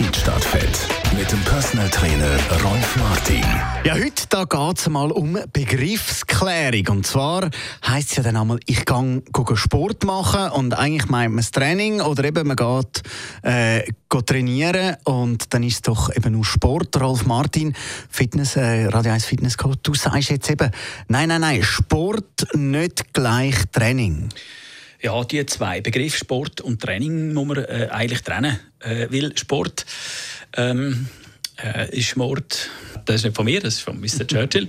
Feed mit dem Personal Trainer Rolf Martin. Ja, heute da geht es mal um Begriffsklärung. Und zwar heisst es ja dann einmal, ich gehe Sport machen und eigentlich meint man das Training oder eben man geht, äh, geht trainieren und dann ist es doch eben nur Sport. Rolf Martin, Fitness, äh, Radio 1 Fitness Coach, du sagst jetzt eben, nein, nein, nein, Sport nicht gleich Training. Ja, die zwei Begriffe Sport und Training muss man äh, eigentlich trennen. Äh, weil Sport ähm, äh, ist Mord. Das ist nicht von mir, das ist von Mr. Churchill.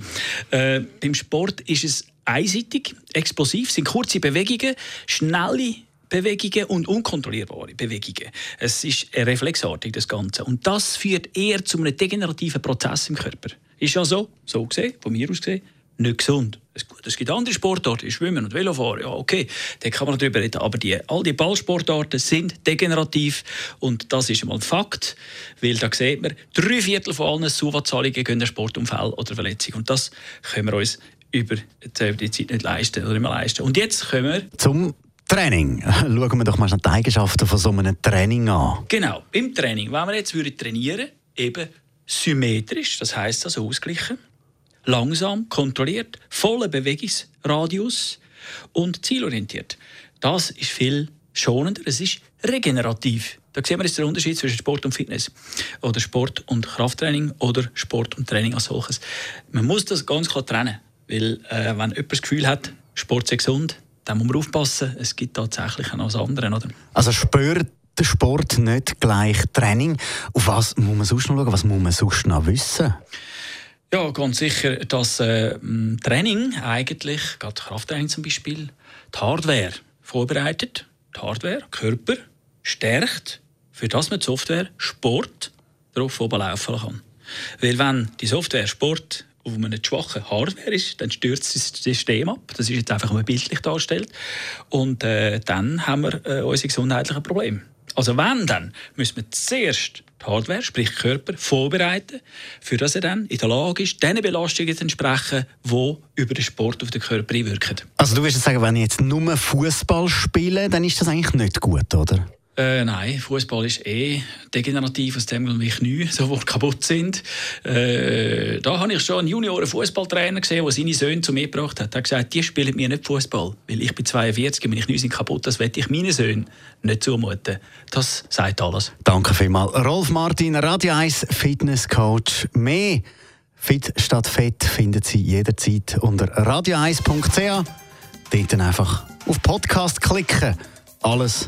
Äh, beim Sport ist es einseitig, explosiv, sind kurze Bewegungen, schnelle Bewegungen und unkontrollierbare Bewegungen. Es ist reflexartig, das Ganze. Und das führt eher zu einem degenerativen Prozess im Körper. Ist ja so, so gesehen, von mir aus gesehen, nicht gesund. Es gibt andere Sportarten, Schwimmen und Velofahren, ja okay, da kann man darüber reden, aber die, all die Ballsportarten sind degenerativ und das ist einmal ein Fakt, weil da sieht man, drei Viertel von allen Suva-Zahlungen gehen Sportunfall oder Verletzung und das können wir uns über die Zeit nicht leisten oder immer leisten. Und jetzt kommen wir zum Training. Schauen wir doch mal die Eigenschaften von so einem Training an. Genau, im Training, wenn wir jetzt trainieren eben symmetrisch, das heißt also ausgleichen, langsam, kontrolliert, voller Bewegungsradius und zielorientiert. Das ist viel schonender, es ist regenerativ. Da sehen wir jetzt den Unterschied zwischen Sport und Fitness oder Sport und Krafttraining oder Sport und Training als solches. Man muss das ganz klar trennen, weil äh, wenn jemand das Gefühl hat, Sport sei gesund, dann muss man aufpassen. Es gibt tatsächlich noch andere. Oder? Also spürt der Sport nicht gleich Training. Auf was muss man sonst noch schauen? Was muss man sonst noch wissen? Ja, ganz sicher, dass äh, Training eigentlich, gerade Krafttraining zum Beispiel, die Hardware vorbereitet, die Hardware, Körper stärkt, für das man die Software Sport darauf laufen kann. Weil wenn die Software Sport auf einer schwachen Hardware ist, dann stürzt das System ab. Das ist jetzt einfach mal bildlich dargestellt. Und äh, dann haben wir äh, unsere gesundheitlichen Probleme. Also wenn, dann müssen wir zuerst die Hardware, sprich Körper, vorbereiten, für dass er dann in der Lage ist, diesen Belastungen zu entsprechen, die über den Sport auf den Körper einwirken. Also du würdest sagen, wenn ich jetzt nur Fußball spiele, dann ist das eigentlich nicht gut, oder? Äh, nein, Fußball ist eh degenerativ, aus dem Grund, weil Knie sofort kaputt sind. Äh, da habe ich schon einen Junioren-Fußballtrainer gesehen, der seine Söhne zu mir gebracht hat. Er hat gesagt, die spielen mir nicht Fußball, weil ich bin 42 und meine Knie sind kaputt. Das werde ich meinen Söhnen nicht zumuten. Das sagt alles. Danke vielmals. Rolf Martin, Radio 1 Fitness Coach. Mehr Fit statt Fett finden Sie jederzeit unter radio1.ch. Dort einfach auf Podcast klicken. Alles